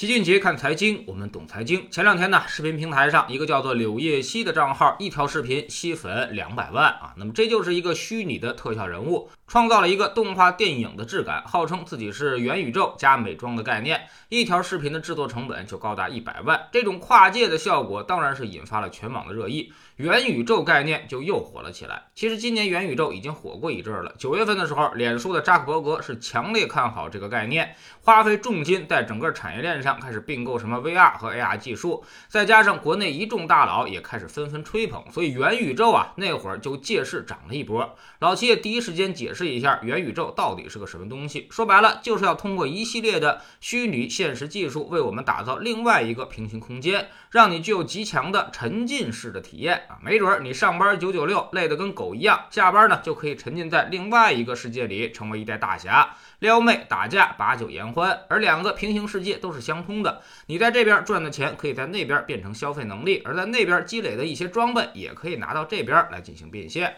齐俊杰看财经，我们懂财经。前两天呢，视频平台上一个叫做柳叶熙的账号，一条视频吸粉两百万啊。那么这就是一个虚拟的特效人物，创造了一个动画电影的质感，号称自己是元宇宙加美妆的概念。一条视频的制作成本就高达一百万，这种跨界的效果当然是引发了全网的热议，元宇宙概念就又火了起来。其实今年元宇宙已经火过一阵了，九月份的时候，脸书的扎克伯格是强烈看好这个概念，花费重金在整个产业链上开始并购什么 VR 和 AR 技术，再加上国内一众大佬也开始纷纷吹捧，所以元宇宙啊那会儿就借势涨了一波。老七也第一时间解释试一下元宇宙到底是个什么东西，说白了就是要通过一系列的虚拟。现实技术为我们打造另外一个平行空间，让你具有极强的沉浸式的体验啊！没准儿你上班九九六累得跟狗一样，下班呢就可以沉浸在另外一个世界里，成为一代大侠，撩妹打架把酒言欢。而两个平行世界都是相通的，你在这边赚的钱可以在那边变成消费能力，而在那边积累的一些装备也可以拿到这边来进行变现。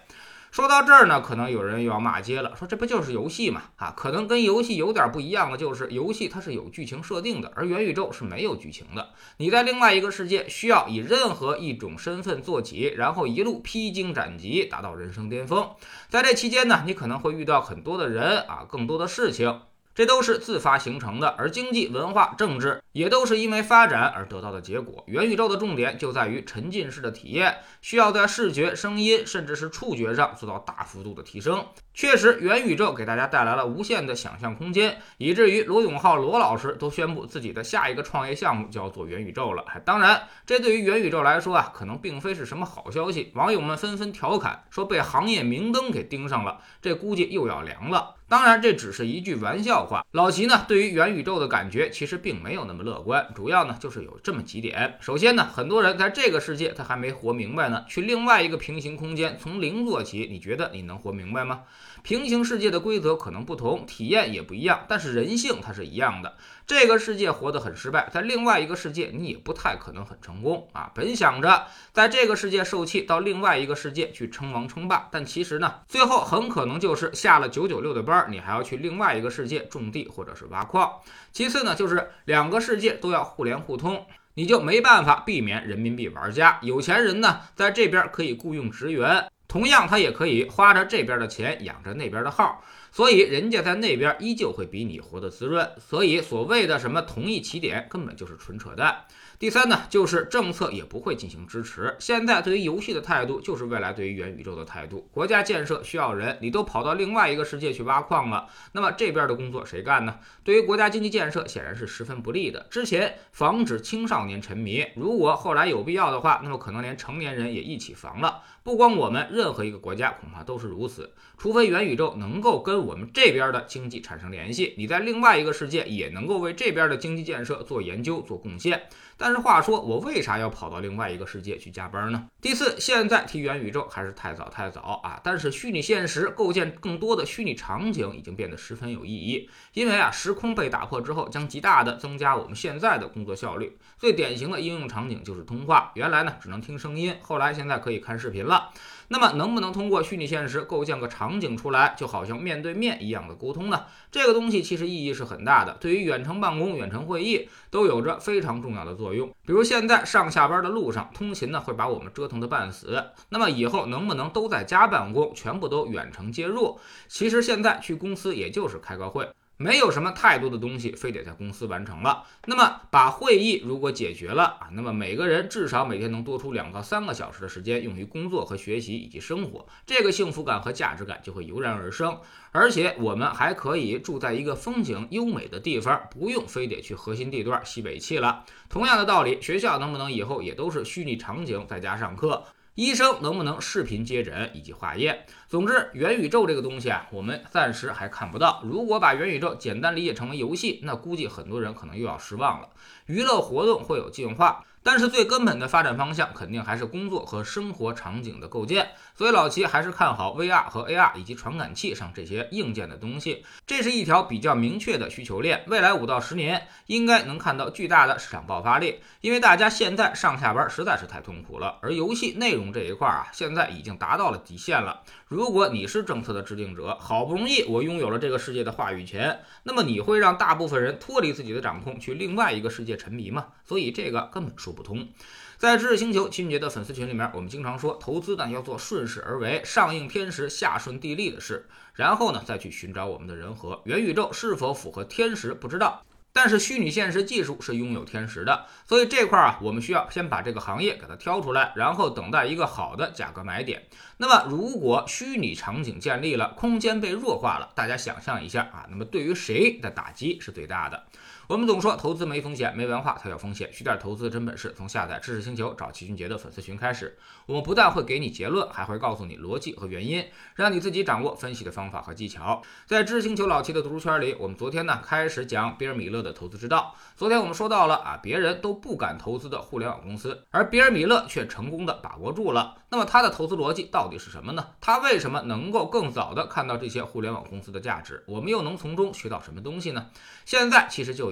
说到这儿呢，可能有人又要骂街了，说这不就是游戏嘛？啊，可能跟游戏有点不一样的就是，游戏它是有剧情设定的，而元宇宙是没有剧情的。你在另外一个世界需要以任何一种身份做起，然后一路披荆斩棘，达到人生巅峰。在这期间呢，你可能会遇到很多的人啊，更多的事情。这都是自发形成的，而经济、文化、政治也都是因为发展而得到的结果。元宇宙的重点就在于沉浸式的体验，需要在视觉、声音，甚至是触觉上做到大幅度的提升。确实，元宇宙给大家带来了无限的想象空间，以至于罗永浩罗老师都宣布自己的下一个创业项目就要做元宇宙了。当然，这对于元宇宙来说啊，可能并非是什么好消息。网友们纷纷调侃说，被行业明灯给盯上了，这估计又要凉了。当然，这只是一句玩笑话。老齐呢，对于元宇宙的感觉其实并没有那么乐观，主要呢就是有这么几点。首先呢，很多人在这个世界他还没活明白呢，去另外一个平行空间从零做起，你觉得你能活明白吗？平行世界的规则可能不同，体验也不一样，但是人性它是一样的。这个世界活得很失败，在另外一个世界你也不太可能很成功啊！本想着在这个世界受气，到另外一个世界去称王称霸，但其实呢，最后很可能就是下了九九六的班，你还要去另外一个世界种地或者是挖矿。其次呢，就是两个世界都要互联互通，你就没办法避免人民币玩家。有钱人呢，在这边可以雇佣职员。同样，他也可以花着这边的钱养着那边的号，所以人家在那边依旧会比你活得滋润。所以所谓的什么同一起点，根本就是纯扯淡。第三呢，就是政策也不会进行支持。现在对于游戏的态度，就是未来对于元宇宙的态度。国家建设需要人，你都跑到另外一个世界去挖矿了，那么这边的工作谁干呢？对于国家经济建设显然是十分不利的。之前防止青少年沉迷，如果后来有必要的话，那么可能连成年人也一起防了。不光我们，任何一个国家恐怕都是如此。除非元宇宙能够跟我们这边的经济产生联系，你在另外一个世界也能够为这边的经济建设做研究、做贡献。但是话说，我为啥要跑到另外一个世界去加班呢？第四，现在提元宇宙还是太早太早啊！但是虚拟现实构建更多的虚拟场景已经变得十分有意义，因为啊，时空被打破之后，将极大的增加我们现在的工作效率。最典型的应用场景就是通话，原来呢只能听声音，后来现在可以看视频了。那么能不能通过虚拟现实构建个场景出来，就好像面对面一样的沟通呢？这个东西其实意义是很大的，对于远程办公、远程会议都有着非常重要的作用。比如现在上下班的路上，通勤呢会把我们折腾的半死，那么以后能不能都在家办公，全部都远程接入？其实现在去公司也就是开个会。没有什么太多的东西非得在公司完成了。那么把会议如果解决了啊，那么每个人至少每天能多出两到三个小时的时间用于工作和学习以及生活，这个幸福感和价值感就会油然而生。而且我们还可以住在一个风景优美的地方，不用非得去核心地段吸尾气了。同样的道理，学校能不能以后也都是虚拟场景在家上课？医生能不能视频接诊以及化验？总之，元宇宙这个东西啊，我们暂时还看不到。如果把元宇宙简单理解成为游戏，那估计很多人可能又要失望了。娱乐活动会有进化。但是最根本的发展方向肯定还是工作和生活场景的构建，所以老齐还是看好 VR 和 AR 以及传感器上这些硬件的东西。这是一条比较明确的需求链，未来五到十年应该能看到巨大的市场爆发力。因为大家现在上下班实在是太痛苦了，而游戏内容这一块啊，现在已经达到了极限了。如如果你是政策的制定者，好不容易我拥有了这个世界的话语权，那么你会让大部分人脱离自己的掌控，去另外一个世界沉迷吗？所以这个根本说不通。在知识星球秦杰的粉丝群里面，我们经常说，投资呢要做顺势而为，上应天时，下顺地利的事，然后呢再去寻找我们的人和。元宇宙是否符合天时，不知道。但是虚拟现实技术是拥有天时的，所以这块啊，我们需要先把这个行业给它挑出来，然后等待一个好的价格买点。那么，如果虚拟场景建立了，空间被弱化了，大家想象一下啊，那么对于谁的打击是最大的？我们总说投资没风险，没文化才有风险。学点投资真本事，从下载知识星球找齐俊杰的粉丝群开始。我们不但会给你结论，还会告诉你逻辑和原因，让你自己掌握分析的方法和技巧。在知识星球老齐的读书圈里，我们昨天呢开始讲比尔·米勒的投资之道。昨天我们说到了啊，别人都不敢投资的互联网公司，而比尔·米勒却成功的把握住了。那么他的投资逻辑到底是什么呢？他为什么能够更早的看到这些互联网公司的价值？我们又能从中学到什么东西呢？现在其实就